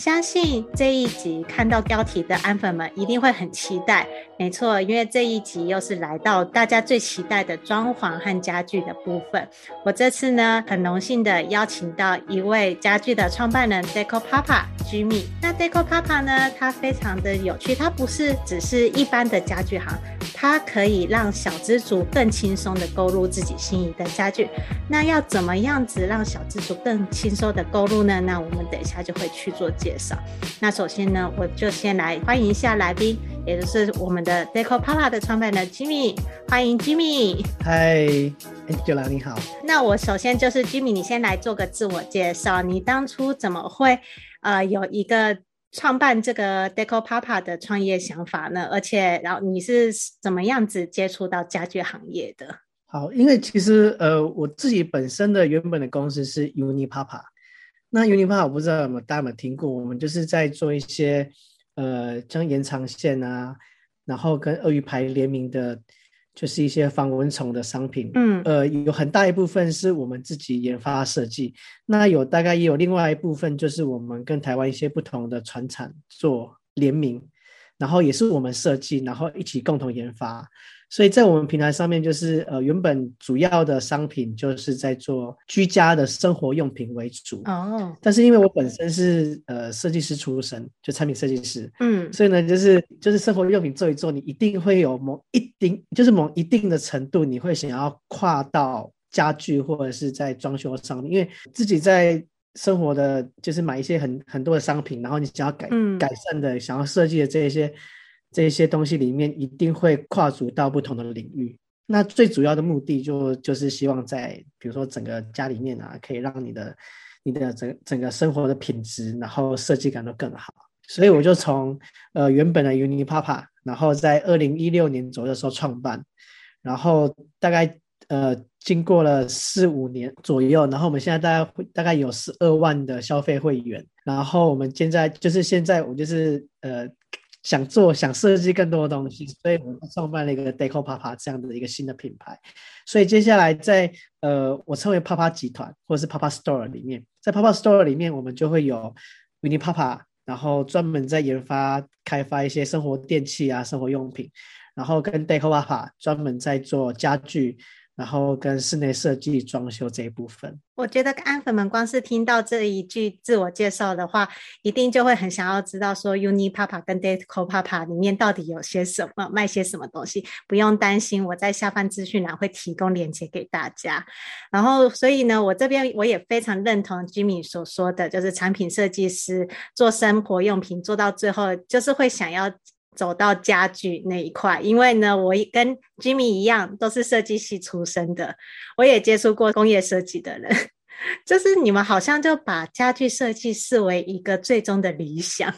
相信这一集看到标题的安粉们一定会很期待，没错，因为这一集又是来到大家最期待的装潢和家具的部分。我这次呢，很荣幸的邀请到一位家具的创办人 Deco Papa Jimmy。那 Deco Papa 呢，他非常的有趣，他不是只是一般的家具行，他可以让小资族更轻松的购入自己心仪的家具。那要怎么样子让小资族更轻松的购入呢？那我们等一下就会去做介绍。那首先呢，我就先来欢迎一下来宾，也就是我们的 Deco Papa 的创办人 Jimmy，欢迎 Jimmy。嗨，Angela 你好。那我首先就是 Jimmy，你先来做个自我介绍，你当初怎么会呃有一个创办这个 Deco Papa 的创业想法呢？而且，然后你是怎么样子接触到家具行业的？好，因为其实呃，我自己本身的原本的公司是 Uni Papa。那 Uni Papa 我不知道有没有大家有没有听过？我们就是在做一些呃，像延长线啊，然后跟鳄鱼牌联名的，就是一些防蚊虫的商品。嗯，呃，有很大一部分是我们自己研发设计。那有大概也有另外一部分，就是我们跟台湾一些不同的船厂做联名，然后也是我们设计，然后一起共同研发。所以在我们平台上面，就是呃，原本主要的商品就是在做居家的生活用品为主哦。但是因为我本身是呃设计师出身，就产品设计师，嗯，所以呢，就是就是生活用品做一做，你一定会有某一定，就是某一定的程度，你会想要跨到家具或者是在装修上面，因为自己在生活的，就是买一些很很多的商品，然后你想要改、嗯、改善的，想要设计的这一些。这些东西里面一定会跨足到不同的领域。那最主要的目的就就是希望在比如说整个家里面啊，可以让你的你的整整个生活的品质，然后设计感都更好。所以我就从呃原本的 Uni Papa，然后在二零一六年左右的时候创办，然后大概呃经过了四五年左右，然后我们现在大概大概有十二万的消费会员，然后我们现在就是现在我就是呃。想做想设计更多的东西，所以我们创办了一个 Deco Papa 这样的一个新的品牌。所以接下来在呃，我称为 Papa 集团或者是 Papa Store 里面，在 Papa Store 里面，我们就会有 Uni Papa，然后专门在研发开发一些生活电器啊、生活用品，然后跟 Deco Papa 专门在做家具。然后跟室内设计装修这一部分，我觉得安粉们光是听到这一句自我介绍的话，一定就会很想要知道说 Uni Papa 跟 Deco Papa 里面到底有些什么，卖些什么东西。不用担心，我在下方资讯栏会提供链接给大家。然后，所以呢，我这边我也非常认同 Jimmy 所说的，就是产品设计师做生活用品做到最后，就是会想要。走到家具那一块，因为呢，我跟 Jimmy 一样都是设计系出身的，我也接触过工业设计的人，就是你们好像就把家具设计视为一个最终的理想。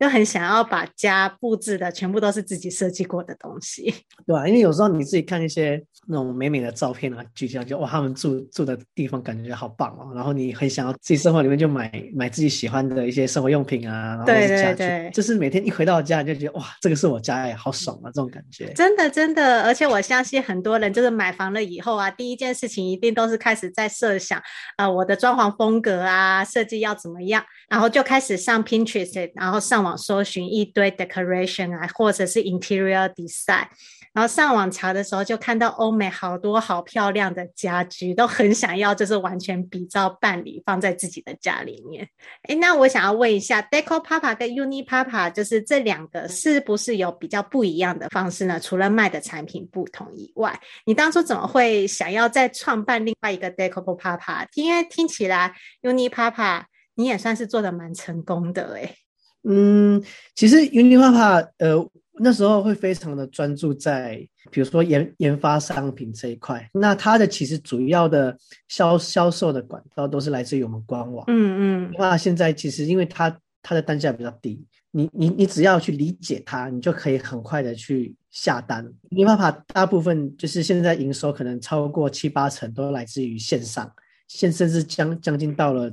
就很想要把家布置的全部都是自己设计过的东西，对吧？因为有时候你自己看一些那种美美的照片啊，聚焦就哇，他们住住的地方感觉好棒哦，然后你很想要自己生活里面就买买自己喜欢的一些生活用品啊，然后对对对，就是每天一回到家就觉得哇，这个是我家哎，好爽啊，这种感觉。真的真的，而且我相信很多人就是买房了以后啊，第一件事情一定都是开始在设想啊、呃，我的装潢风格啊，设计要怎么样，然后就开始上 Pinterest，然后上网。搜寻一堆 decoration 啊，或者是 interior design，然后上网查的时候就看到欧美好多好漂亮的家具，都很想要，就是完全比照办理放在自己的家里面。诶，那我想要问一下，Deco Papa 跟 Uni Papa，就是这两个是不是有比较不一样的方式呢？除了卖的产品不同以外，你当初怎么会想要再创办另外一个 Deco Papa？因为听起来 Uni Papa 你也算是做得蛮成功的诶。嗯，其实 Uni Papa 呃那时候会非常的专注在，比如说研研发商品这一块。那它的其实主要的销销售的管道都是来自于我们官网。嗯嗯。那现在其实因为它它的单价比较低，你你你只要去理解它，你就可以很快的去下单。UniPapa 大部分就是现在营收可能超过七八成都来自于线上，现甚至将将近到了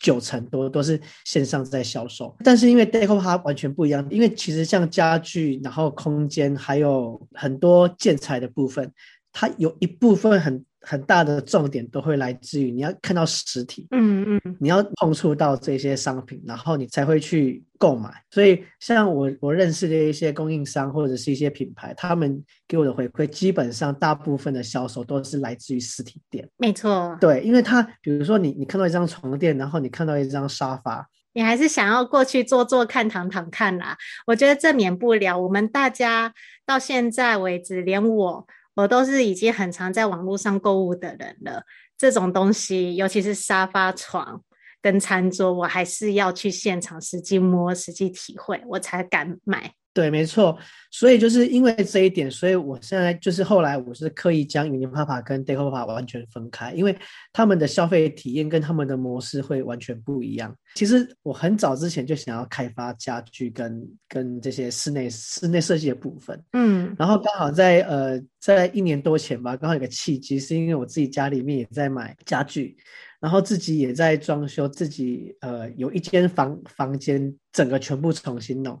九成多都是线上在销售。但是因为 Deco 它完全不一样，因为其实像家具，然后空间还有很多建材的部分，它有一部分很。很大的重点都会来自于你要看到实体，嗯嗯，你要碰触到这些商品，然后你才会去购买。所以，像我我认识的一些供应商或者是一些品牌，他们给我的回馈，基本上大部分的销售都是来自于实体店。没错，对，因为他比如说你你看到一张床垫，然后你看到一张沙发，你还是想要过去坐坐看、躺躺看啦。我觉得这免不了，我们大家到现在为止，连我。我都是已经很常在网络上购物的人了，这种东西，尤其是沙发、床跟餐桌，我还是要去现场实际摸、实际体会，我才敢买。对，没错，所以就是因为这一点，所以我现在就是后来我是刻意将 UniPapa 跟 Decopapa 完全分开，因为他们的消费体验跟他们的模式会完全不一样。其实我很早之前就想要开发家具跟跟这些室内室内设计的部分，嗯，然后刚好在呃在一年多前吧，刚好有个契机，是因为我自己家里面也在买家具，然后自己也在装修，自己呃有一间房房间整个全部重新弄。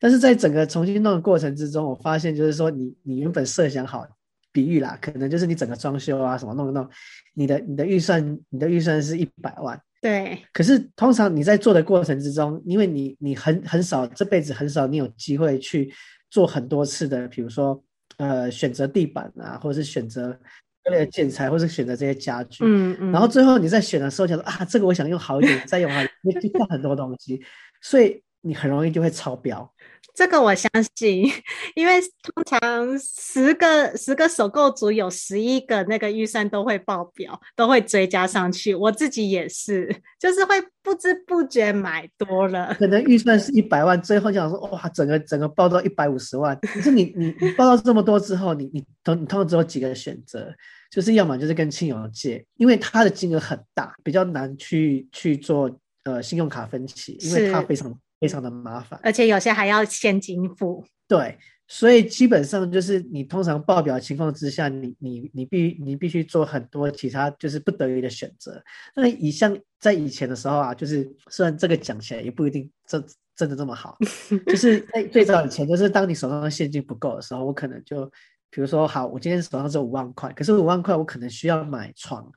但是在整个重新弄的过程之中，我发现就是说你，你你原本设想好，比喻啦，可能就是你整个装修啊什么弄一弄，你的你的预算，你的预算是一百万，对。可是通常你在做的过程之中，因为你你很很少这辈子很少你有机会去做很多次的，比如说呃选择地板啊，或者是选择各类的建材，或者是选择这些家具，嗯嗯。然后最后你在选的时候，想说啊，这个我想用好一点，再用好，你 就放很多东西，所以你很容易就会超标。这个我相信，因为通常十个十个首购组有十一个那个预算都会爆表，都会追加上去。我自己也是，就是会不知不觉买多了。可能预算是一百万，最后就想说哇，整个整个爆到一百五十万。可是你你你爆到这么多之后，你你通你通常只有几个选择，就是要么就是跟亲友借，因为他的金额很大，比较难去去做呃信用卡分期，因为他非常。非常的麻烦，而且有些还要现金付。对，所以基本上就是你通常报表情况之下，你你你必你必须做很多其他就是不得已的选择。那以像在以前的时候啊，就是虽然这个讲起来也不一定真真的这么好，就是在最早以前，就是当你手上的现金不够的时候，我可能就比如说好，我今天手上只有五万块，可是五万块我可能需要买床，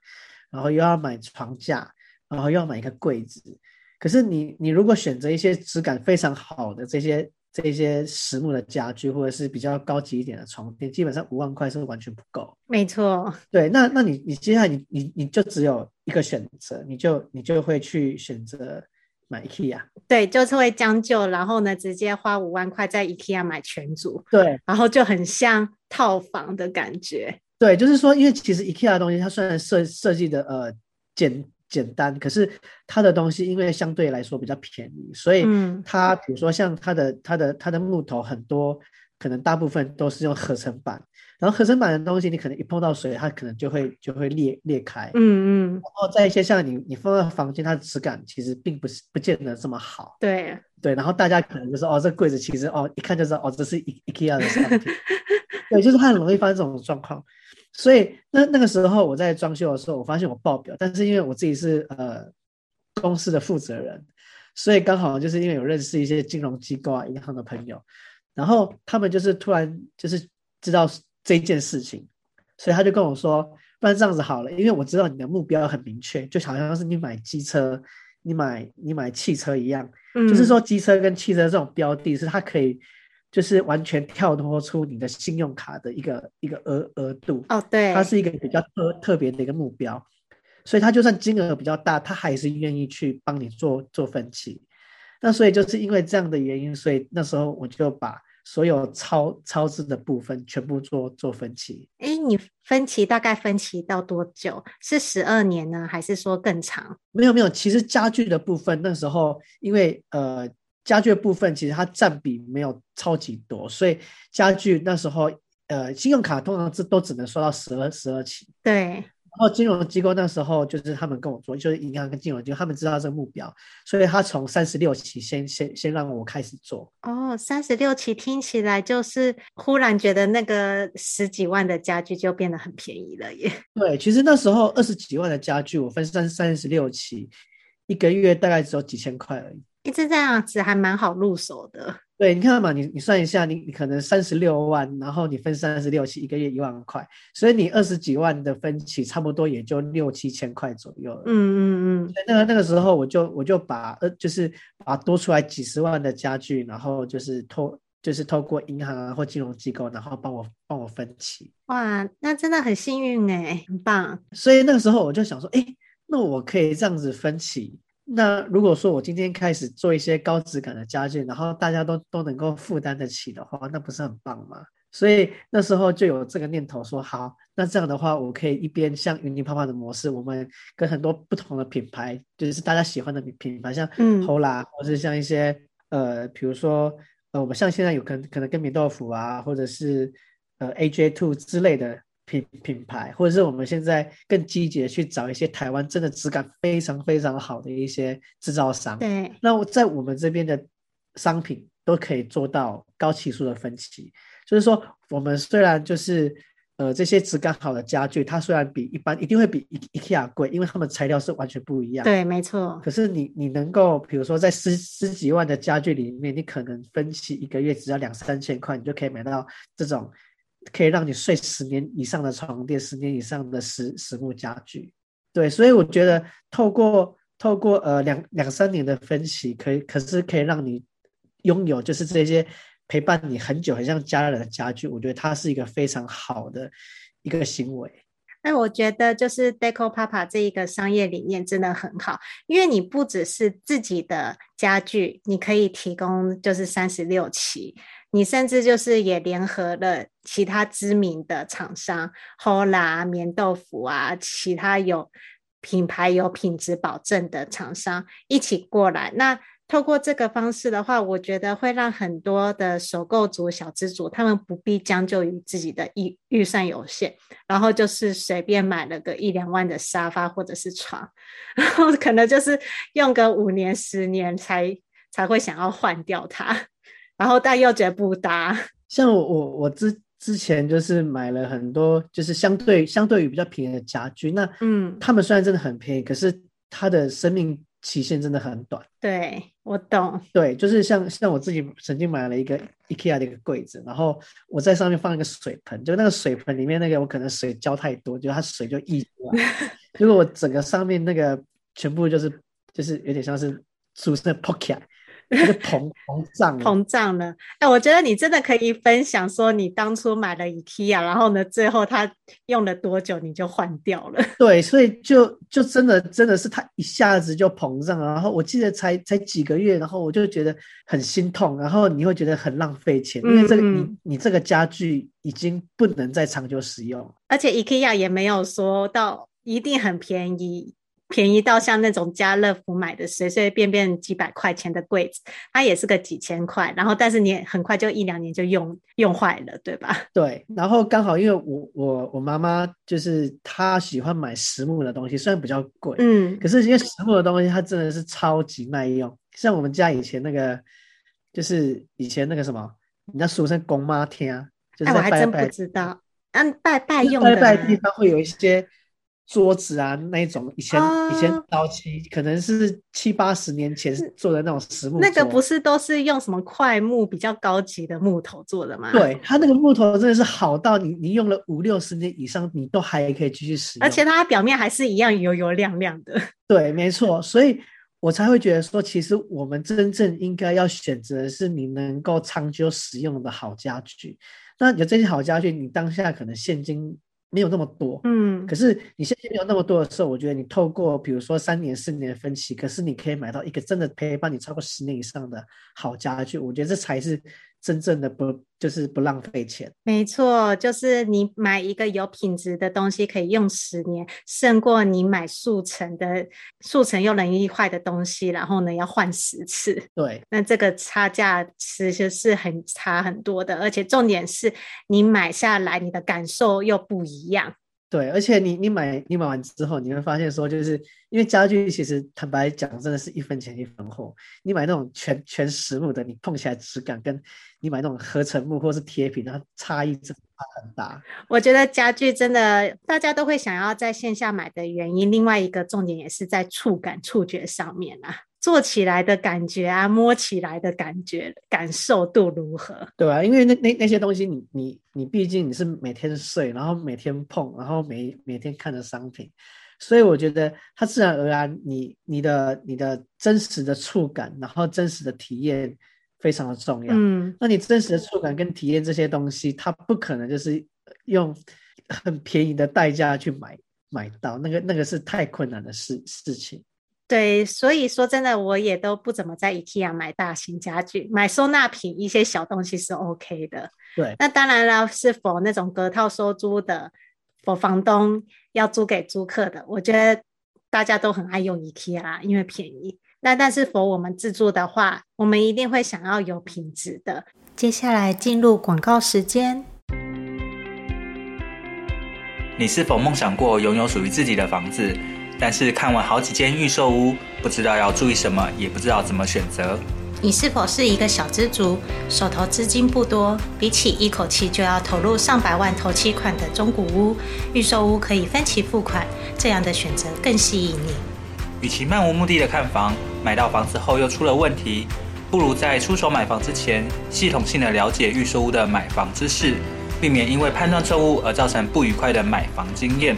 然后又要买床架，然后又要买一个柜子。可是你，你如果选择一些质感非常好的这些这些实木的家具，或者是比较高级一点的床垫，基本上五万块是完全不够。没错，对，那那你你接下来你你你就只有一个选择，你就你就会去选择买 IKEA。对，就是会将就，然后呢，直接花五万块在 IKEA 买全组。对，然后就很像套房的感觉。对，就是说，因为其实 IKEA 的东西，它虽然设设计的呃简。简单，可是它的东西因为相对来说比较便宜，所以它比如说像它的它的它的木头很多，可能大部分都是用合成板，然后合成板的东西你可能一碰到水，它可能就会就会裂裂开。嗯嗯。然后在一些像你你放在房间，它的质感其实并不是不见得这么好。对对，然后大家可能就是哦，这柜子其实哦一看就知道哦，这是 IKEA 的产品。对，就是它很容易发生这种状况。所以那那个时候我在装修的时候，我发现我爆表，但是因为我自己是呃公司的负责人，所以刚好就是因为有认识一些金融机构啊、银行的朋友，然后他们就是突然就是知道这一件事情，所以他就跟我说，不然这样子好了，因为我知道你的目标很明确，就好像是你买机车、你买你买汽车一样，嗯，就是说机车跟汽车这种标的，是它可以。就是完全跳脱出你的信用卡的一个一个额额度哦，对，它是一个比较特特别的一个目标，所以它就算金额比较大，他还是愿意去帮你做做分期。那所以就是因为这样的原因，所以那时候我就把所有超超支的部分全部做做分期。哎，你分期大概分期到多久？是十二年呢，还是说更长？没有没有，其实家具的部分那时候因为呃。家具的部分其实它占比没有超级多，所以家具那时候，呃，信用卡通常是都只能收到十二十二期。对然后金融机构那时候就是他们跟我说，就是银行跟金融机构，他们知道这个目标，所以他从三十六期先先先让我开始做。哦，三十六期听起来就是忽然觉得那个十几万的家具就变得很便宜了耶。对，其实那时候二十几万的家具，我分三三十六期，一个月大概只有几千块而已。一直这样子还蛮好入手的。对，你看嘛，你你算一下，你你可能三十六万，然后你分三十六期，一个月一万块，所以你二十几万的分期，差不多也就六七千块左右了。嗯嗯嗯。那个那个时候，我就我就把呃，就是把多出来几十万的家具，然后就是透就是透过银行啊或金融机构，然后帮我帮我分期。哇，那真的很幸运哎，很棒。所以那个时候我就想说，哎，那我可以这样子分期。那如果说我今天开始做一些高质感的家具，然后大家都都能够负担得起的话，那不是很棒吗？所以那时候就有这个念头说，好，那这样的话，我可以一边像云尼爸爸的模式，我们跟很多不同的品牌，就是大家喜欢的品牌，像 Hola，嗯，或者是像一些呃，比如说呃，我们像现在有可能可能跟米豆腐啊，或者是呃 AJ Two 之类的。品品牌，或者是我们现在更积极的去找一些台湾真的质感非常非常好的一些制造商。对，那我在我们这边的商品都可以做到高起数的分期。就是说，我们虽然就是呃这些质感好的家具，它虽然比一般一定会比 IKEA 贵，因为它们材料是完全不一样。对，没错。可是你你能够，比如说在十十几万的家具里面，你可能分期一个月只要两三千块，你就可以买到这种。可以让你睡十年以上的床垫，十年以上的实实木家具，对，所以我觉得透过透过呃两两三年的分析，可以可是可以让你拥有就是这些陪伴你很久很像家人的家具，我觉得它是一个非常好的一个行为。那我觉得就是 Deco Papa 这一个商业理念真的很好，因为你不只是自己的家具，你可以提供就是三十六期。你甚至就是也联合了其他知名的厂商，Hola、棉豆腐啊，其他有品牌有品质保证的厂商一起过来。那透过这个方式的话，我觉得会让很多的首购族、小资族，他们不必将就于自己的预预算有限，然后就是随便买了个一两万的沙发或者是床，然后可能就是用个五年、十年才才会想要换掉它。然后但又觉得不搭，像我我我之之前就是买了很多，就是相对相对于比较便宜的家具，那嗯，他们虽然真的很便宜，可是它的生命期限真的很短。对，我懂。对，就是像像我自己曾经买了一个 IKEA 的一个柜子，然后我在上面放一个水盆，就那个水盆里面那个我可能水浇太多，就它水就溢出来，结果我整个上面那个全部就是就是有点像是俗称的 pocket。膨膨胀膨胀了，哎、欸，我觉得你真的可以分享说，你当初买了 IKEA，然后呢，最后它用了多久你就换掉了？对，所以就就真的真的是它一下子就膨胀了，然后我记得才才几个月，然后我就觉得很心痛，然后你会觉得很浪费钱，因为这个嗯嗯你你这个家具已经不能再长久使用，而且 IKEA 也没有说到一定很便宜。便宜到像那种家乐福买的随随便便几百块钱的柜子，它也是个几千块，然后但是你很快就一两年就用用坏了，对吧？对，然后刚好因为我我我妈妈就是她喜欢买实木的东西，虽然比较贵，嗯，可是因为实木的东西它真的是超级耐用，像我们家以前那个就是以前那个什么，人家俗称公妈厅，就是拜拜，哎，我还真不知道，嗯，拜拜用的，拜拜地方会有一些。桌子啊，那一种以前、啊、以前早期可能是七八十年前做的那种实木，那个不是都是用什么块木比较高级的木头做的吗？对，它那个木头真的是好到你你用了五六十年以上，你都还可以继续使用，而且它表面还是一样油油亮亮的。对，没错，所以我才会觉得说，其实我们真正应该要选择的是你能够长久使用的好家具。那有这些好家具，你当下可能现金。没有那么多，嗯，可是你现在没有那么多的时候，我觉得你透过比如说三年、四年的分期，可是你可以买到一个真的陪伴你超过十年以上的好家具，我觉得这才是真正的不就是不浪费钱。没错，就是你买一个有品质的东西可以用十年，胜过你买速成的速成又容易坏的东西，然后呢要换十次。对，那这个差价其实是很差很多的，而且重点是你买下来你的感受又不一样。对，而且你你买你买完之后，你会发现说，就是因为家具其实坦白讲，真的是一分钱一分货。你买那种全全实木的，你碰起来质感跟你买那种合成木或是贴皮，它差异真的很大。我觉得家具真的大家都会想要在线下买的原因，另外一个重点也是在触感触觉上面啊。做起来的感觉啊，摸起来的感觉，感受度如何？对啊，因为那那那些东西你，你你你毕竟你是每天睡，然后每天碰，然后每每天看的商品，所以我觉得它自然而然你，你你的你的真实的触感，然后真实的体验非常的重要。嗯，那你真实的触感跟体验这些东西，它不可能就是用 很便宜的代价去买买到，那个那个是太困难的事事情。对，所以说真的，我也都不怎么在 IKEA 买大型家具，买收纳品一些小东西是 OK 的。对，那当然了，是否那种隔套收租的，否房东要租给租客的，我觉得大家都很爱用 IKEA，因为便宜。那但是否我们自住的话，我们一定会想要有品质的。接下来进入广告时间。你是否梦想过拥有属于自己的房子？但是看完好几间预售屋，不知道要注意什么，也不知道怎么选择。你是否是一个小资族，手头资金不多？比起一口气就要投入上百万头期款的中古屋，预售屋可以分期付款，这样的选择更吸引你。与其漫无目的的看房，买到房子后又出了问题，不如在出手买房之前，系统性的了解预售屋的买房知识，避免因为判断错误而造成不愉快的买房经验。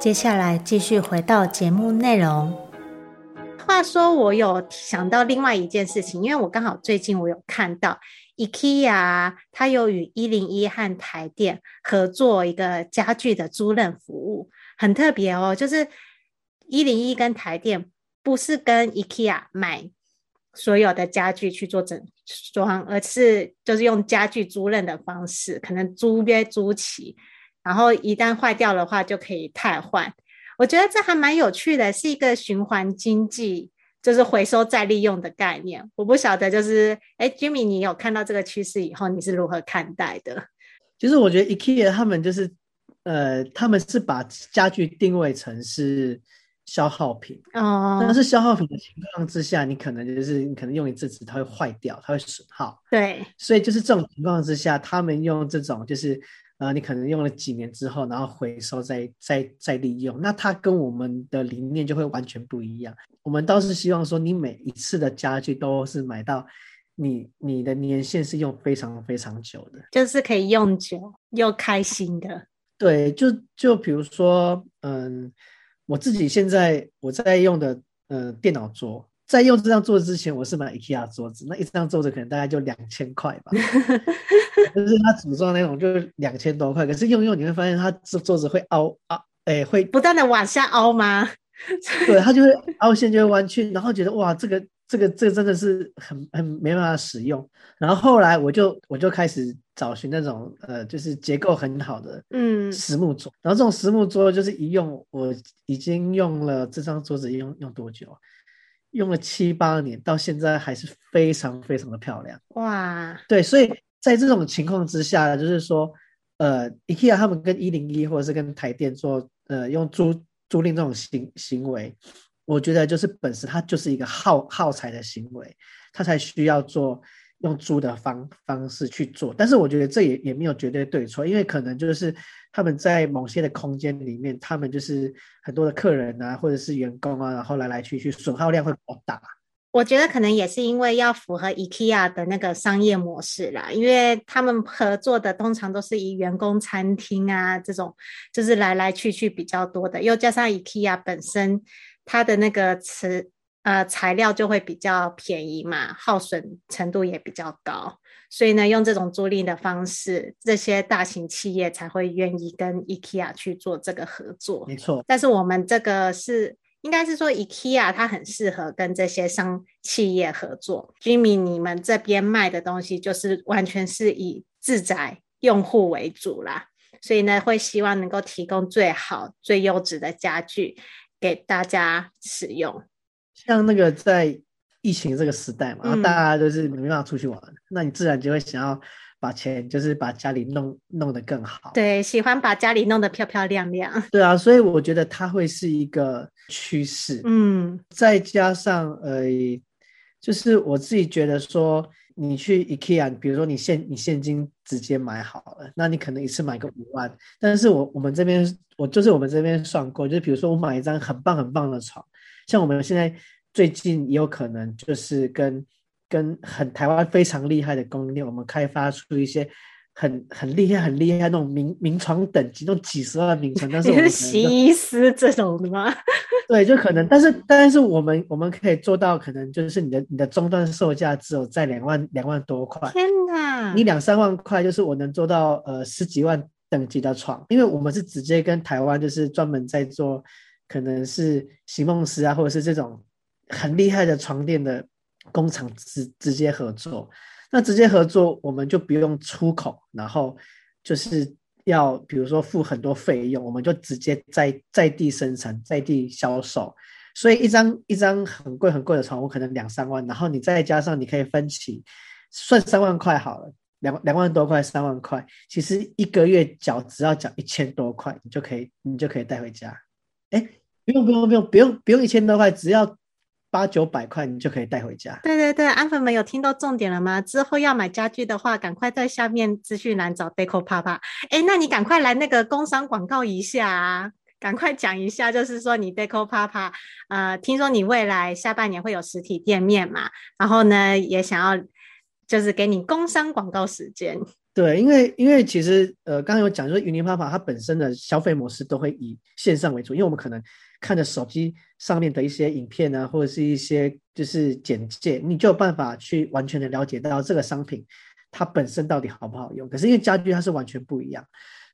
接下来继续回到节目内容。话说，我有想到另外一件事情，因为我刚好最近我有看到 IKEA，它有与一零一和台电合作一个家具的租赁服务，很特别哦。就是一零一跟台电不是跟 IKEA 买所有的家具去做整装，而是就是用家具租赁的方式，可能租约租期。然后一旦坏掉的话，就可以汰换。我觉得这还蛮有趣的，是一个循环经济，就是回收再利用的概念。我不晓得，就是哎，Jimmy，你有看到这个趋势以后，你是如何看待的？其实我觉得 IKEA 他们就是，呃，他们是把家具定位成是消耗品哦。但是消耗品的情况之下，你可能就是你可能用一阵子它会坏掉，它会损耗。对，所以就是这种情况之下，他们用这种就是呃，你可能用了几年之后，然后回收再再再利用，那它跟我们的理念就会完全不一样。我们倒是希望说，你每一次的家具都是买到。你你的年限是用非常非常久的，就是可以用久又开心的。对，就就比如说，嗯，我自己现在我在用的，嗯，电脑桌，在用这张桌子之前，我是买 IKEA 桌子，那一张桌子可能大概就两千块吧，就是它组装那种，就是两千多块。可是用用你会发现，它桌桌子会凹啊，哎，会不断的往下凹吗？对，它就会凹陷，就会弯曲，然后觉得哇，这个。这个这个真的是很很没办法使用，然后后来我就我就开始找寻那种呃，就是结构很好的嗯实木桌，嗯、然后这种实木桌就是一用，我已经用了这张桌子用用多久？用了七八年，到现在还是非常非常的漂亮。哇，对，所以在这种情况之下，就是说，呃，IKEA 他们跟一零一或者是跟台电做呃用租租赁这种行行为。我觉得就是本身它就是一个耗耗材的行为，它才需要做用租的方方式去做。但是我觉得这也也没有绝对对错，因为可能就是他们在某些的空间里面，他们就是很多的客人啊，或者是员工啊，然后来来去去，损耗量会比较大。我觉得可能也是因为要符合 IKEA 的那个商业模式啦，因为他们合作的通常都是以员工餐厅啊这种，就是来来去去比较多的，又加上 IKEA 本身。它的那个瓷呃材料就会比较便宜嘛，耗损程度也比较高，所以呢，用这种租赁的方式，这些大型企业才会愿意跟 IKEA 去做这个合作。没错，但是我们这个是应该是说 IKEA 它很适合跟这些商企业合作。Jimmy，你们这边卖的东西就是完全是以自宅用户为主啦，所以呢，会希望能够提供最好、最优质的家具。给大家使用，像那个在疫情这个时代嘛，嗯、然后大家都是没办法出去玩，那你自然就会想要把钱，就是把家里弄弄得更好。对，喜欢把家里弄得漂漂亮亮。对啊，所以我觉得它会是一个趋势。嗯，再加上呃，就是我自己觉得说。你去 IKEA，比如说你现你现金直接买好了，那你可能一次买个五万。但是我我们这边我就是我们这边算过，就是比如说我买一张很棒很棒的床，像我们现在最近也有可能就是跟跟很台湾非常厉害的供应链，我们开发出一些。很很厉害，很厉害那种名名床等级，那种几十万名床，但是我们是洗衣师这种的吗？对，就可能，但是但是我们我们可以做到，可能就是你的你的终端售价只有在两万两万多块。天哪！你两三万块，就是我能做到呃十几万等级的床，因为我们是直接跟台湾就是专门在做，可能是席梦思啊，或者是这种很厉害的床垫的工厂直直接合作。那直接合作，我们就不用出口，然后就是要比如说付很多费用，我们就直接在在地生产，在地销售。所以一张一张很贵很贵的床，我可能两三万，然后你再加上你可以分期，算三万块好了，两两万多块，三万块，其实一个月缴只要缴一千多块，你就可以你就可以带回家。哎，不用不用不用不用不用一千多块，只要。八九百块，你就可以带回家。对对对，安粉们有听到重点了吗？之后要买家具的话，赶快在下面资讯栏找 Deco Papa。哎，那你赶快来那个工商广告一下啊！赶快讲一下，就是说你 Deco Papa，呃，听说你未来下半年会有实体店面嘛？然后呢，也想要就是给你工商广告时间。对，因为因为其实呃，刚刚有讲，就是 Unipapa 它本身的消费模式都会以线上为主，因为我们可能。看着手机上面的一些影片啊，或者是一些就是简介，你就有办法去完全的了解到这个商品它本身到底好不好用。可是因为家具它是完全不一样，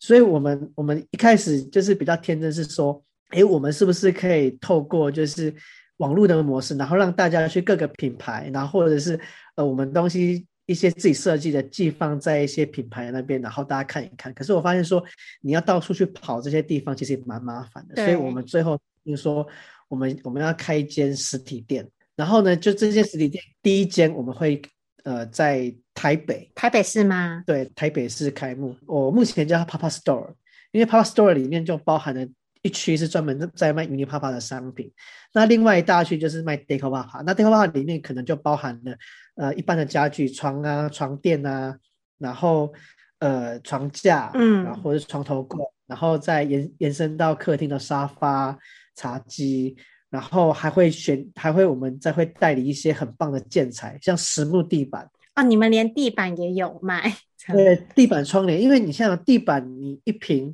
所以我们我们一开始就是比较天真，是说，哎，我们是不是可以透过就是网络的模式，然后让大家去各个品牌，然后或者是呃我们东西。一些自己设计的寄放在一些品牌那边，然后大家看一看。可是我发现说，你要到处去跑这些地方，其实也蛮麻烦的。所以我们最后就说，我们我们要开一间实体店。然后呢，就这间实体店第一间我们会呃在台北，台北市吗？对，台北市开幕。我目前叫它 Papa Store，因为 Papa Store 里面就包含了一区是专门在卖 Unipapa 的商品，那另外一大区就是卖 Deco Papa。那 Deco Papa 里面可能就包含了呃一般的家具，床啊、床垫啊，然后呃床架，嗯，然后或者是床头柜，然后再延延伸到客厅的沙发、茶几，然后还会选，还会我们再会代理一些很棒的建材，像实木地板。哦，你们连地板也有卖？对，地板窗帘，因为你像地板，你一坪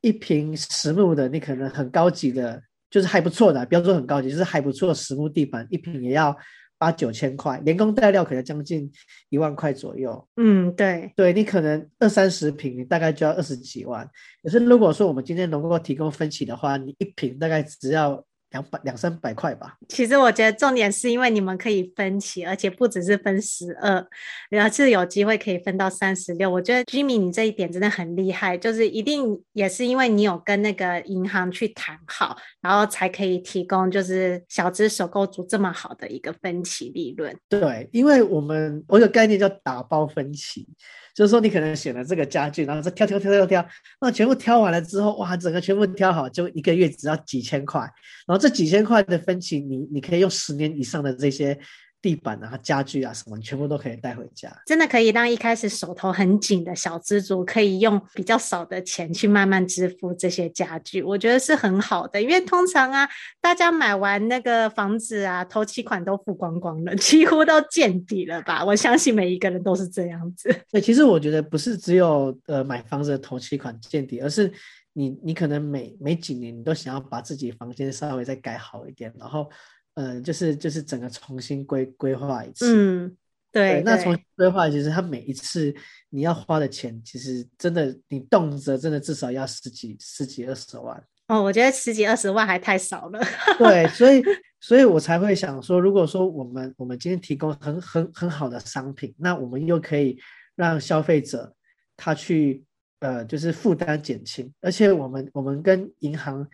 一瓶实木的，你可能很高级的，就是还不错的，不要说很高级，就是还不错的实木地板，一瓶也要八九千块，连工带料可能将近一万块左右。嗯，对，对你可能二三十平，你大概就要二十几万。可是如果说我们今天能够提供分期的话，你一瓶大概只要。两百两三百块吧。其实我觉得重点是因为你们可以分期，而且不只是分十二，而是有机会可以分到三十六。我觉得 Jimmy 你这一点真的很厉害，就是一定也是因为你有跟那个银行去谈好，然后才可以提供就是小资首购族这么好的一个分期利润。对，因为我们我有概念叫打包分期。就是说，你可能选了这个家具，然后再挑挑挑挑挑，那全部挑完了之后，哇，整个全部挑好，就一个月只要几千块，然后这几千块的分期，你你可以用十年以上的这些。地板啊、家具啊什么，你全部都可以带回家。真的可以让一开始手头很紧的小资族，可以用比较少的钱去慢慢支付这些家具。我觉得是很好的，因为通常啊，大家买完那个房子啊，头期款都付光光了，几乎都见底了吧？我相信每一个人都是这样子。对，其实我觉得不是只有呃买房子的头期款见底，而是你你可能每每几年你都想要把自己房间稍微再改好一点，然后。嗯、呃，就是就是整个重新规规划一次。嗯，对，对。那重新规划，其实它每一次你要花的钱，其实真的你动辄真的至少要十几十几二十万。哦，我觉得十几二十万还太少了。对，所以所以我才会想说，如果说我们我们今天提供很很很好的商品，那我们又可以让消费者他去呃，就是负担减轻，而且我们我们跟银行。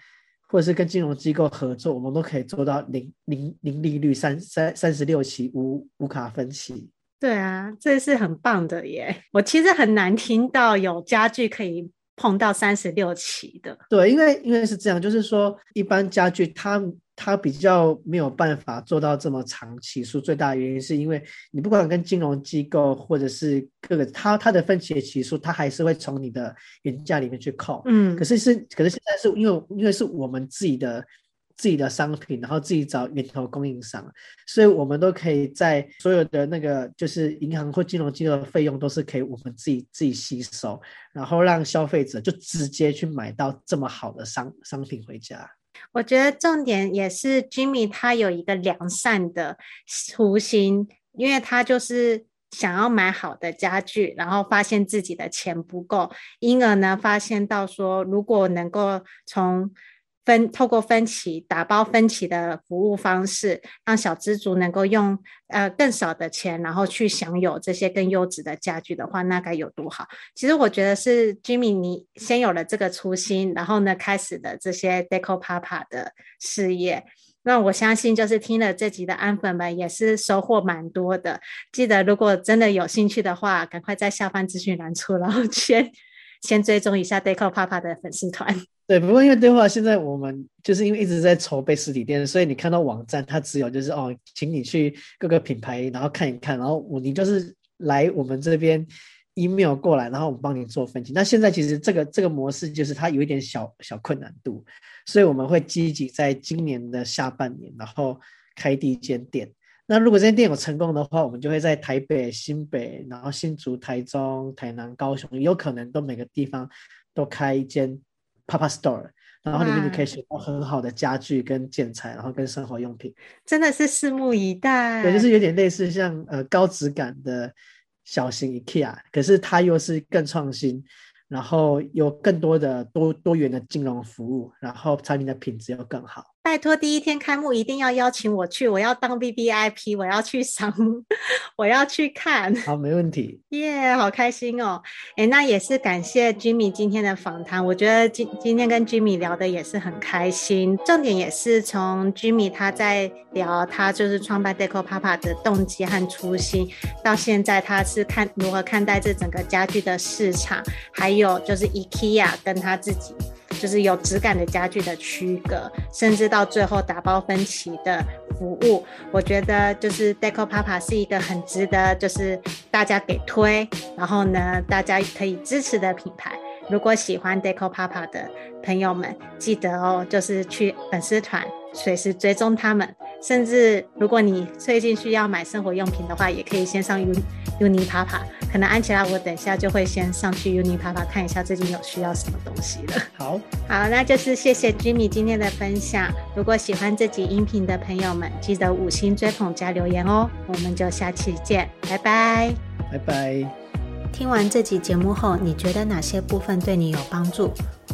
或者是跟金融机构合作，我们都可以做到零零零利率，三三三十六期无无卡分期。对啊，这是很棒的耶！我其实很难听到有家具可以碰到三十六期的。对，因为因为是这样，就是说一般家具它。它比较没有办法做到这么长期数，最大的原因是因为你不管跟金融机构或者是各个，它它的分期的期数，它还是会从你的原价里面去扣。嗯，可是是可是现在是因为因为是我们自己的自己的商品，然后自己找源头供应商，所以我们都可以在所有的那个就是银行或金融机构的费用都是可以我们自己自己吸收，然后让消费者就直接去买到这么好的商商品回家。我觉得重点也是 Jimmy 他有一个良善的初心，因为他就是想要买好的家具，然后发现自己的钱不够，因而呢发现到说，如果能够从分透过分期打包分期的服务方式，让小资族能够用呃更少的钱，然后去享有这些更优质的家具的话，那该有多好！其实我觉得是 Jimmy 你先有了这个初心，然后呢开始的这些 Deco Papa 的事业。那我相信就是听了这集的安粉们也是收获蛮多的。记得如果真的有兴趣的话，赶快在下方资讯栏 处，然后先先追踪一下 Deco Papa 的粉丝团。对，不过因为对话，现在我们就是因为一直在筹备实体店，所以你看到网站，它只有就是哦，请你去各个品牌，然后看一看，然后我你就是来我们这边 email 过来，然后我们帮你做分析。那现在其实这个这个模式就是它有一点小小困难度，所以我们会积极在今年的下半年，然后开第一间店。那如果这间店有成功的话，我们就会在台北、新北，然后新竹、台中、台南、高雄，有可能都每个地方都开一间。Papa Store，然后里面你可以选到很好的家具跟建材，然后跟生活用品，真的是拭目以待。对，就是有点类似像呃高质感的小型 IKEA，可是它又是更创新。然后有更多的多多元的金融服务，然后产品的品质又更好。拜托，第一天开幕一定要邀请我去，我要当 VVIP，我要去赏，我要去看。好，没问题。耶，yeah, 好开心哦！诶，那也是感谢 Jimmy 今天的访谈，我觉得今今天跟 Jimmy 聊的也是很开心。重点也是从 Jimmy 他在聊他就是创办 Deco Papa 的动机和初心，到现在他是看如何看待这整个家具的市场，还有就是 IKEA 跟他自己。就是有质感的家具的区隔，甚至到最后打包分期的服务，我觉得就是 Deco Papa 是一个很值得就是大家给推，然后呢大家可以支持的品牌。如果喜欢 Deco Papa 的朋友们，记得哦，就是去粉丝团随时追踪他们。甚至如果你最近需要买生活用品的话，也可以先上 Uni Uni Papa。可能安琪拉，我等一下就会先上去 Uni Papa 看一下最近有需要什么东西了。好，好，那就是谢谢 Jimmy 今天的分享。如果喜欢这集音频的朋友们，记得五星追捧加留言哦。我们就下期见，拜拜，拜拜。听完这集节目后，你觉得哪些部分对你有帮助，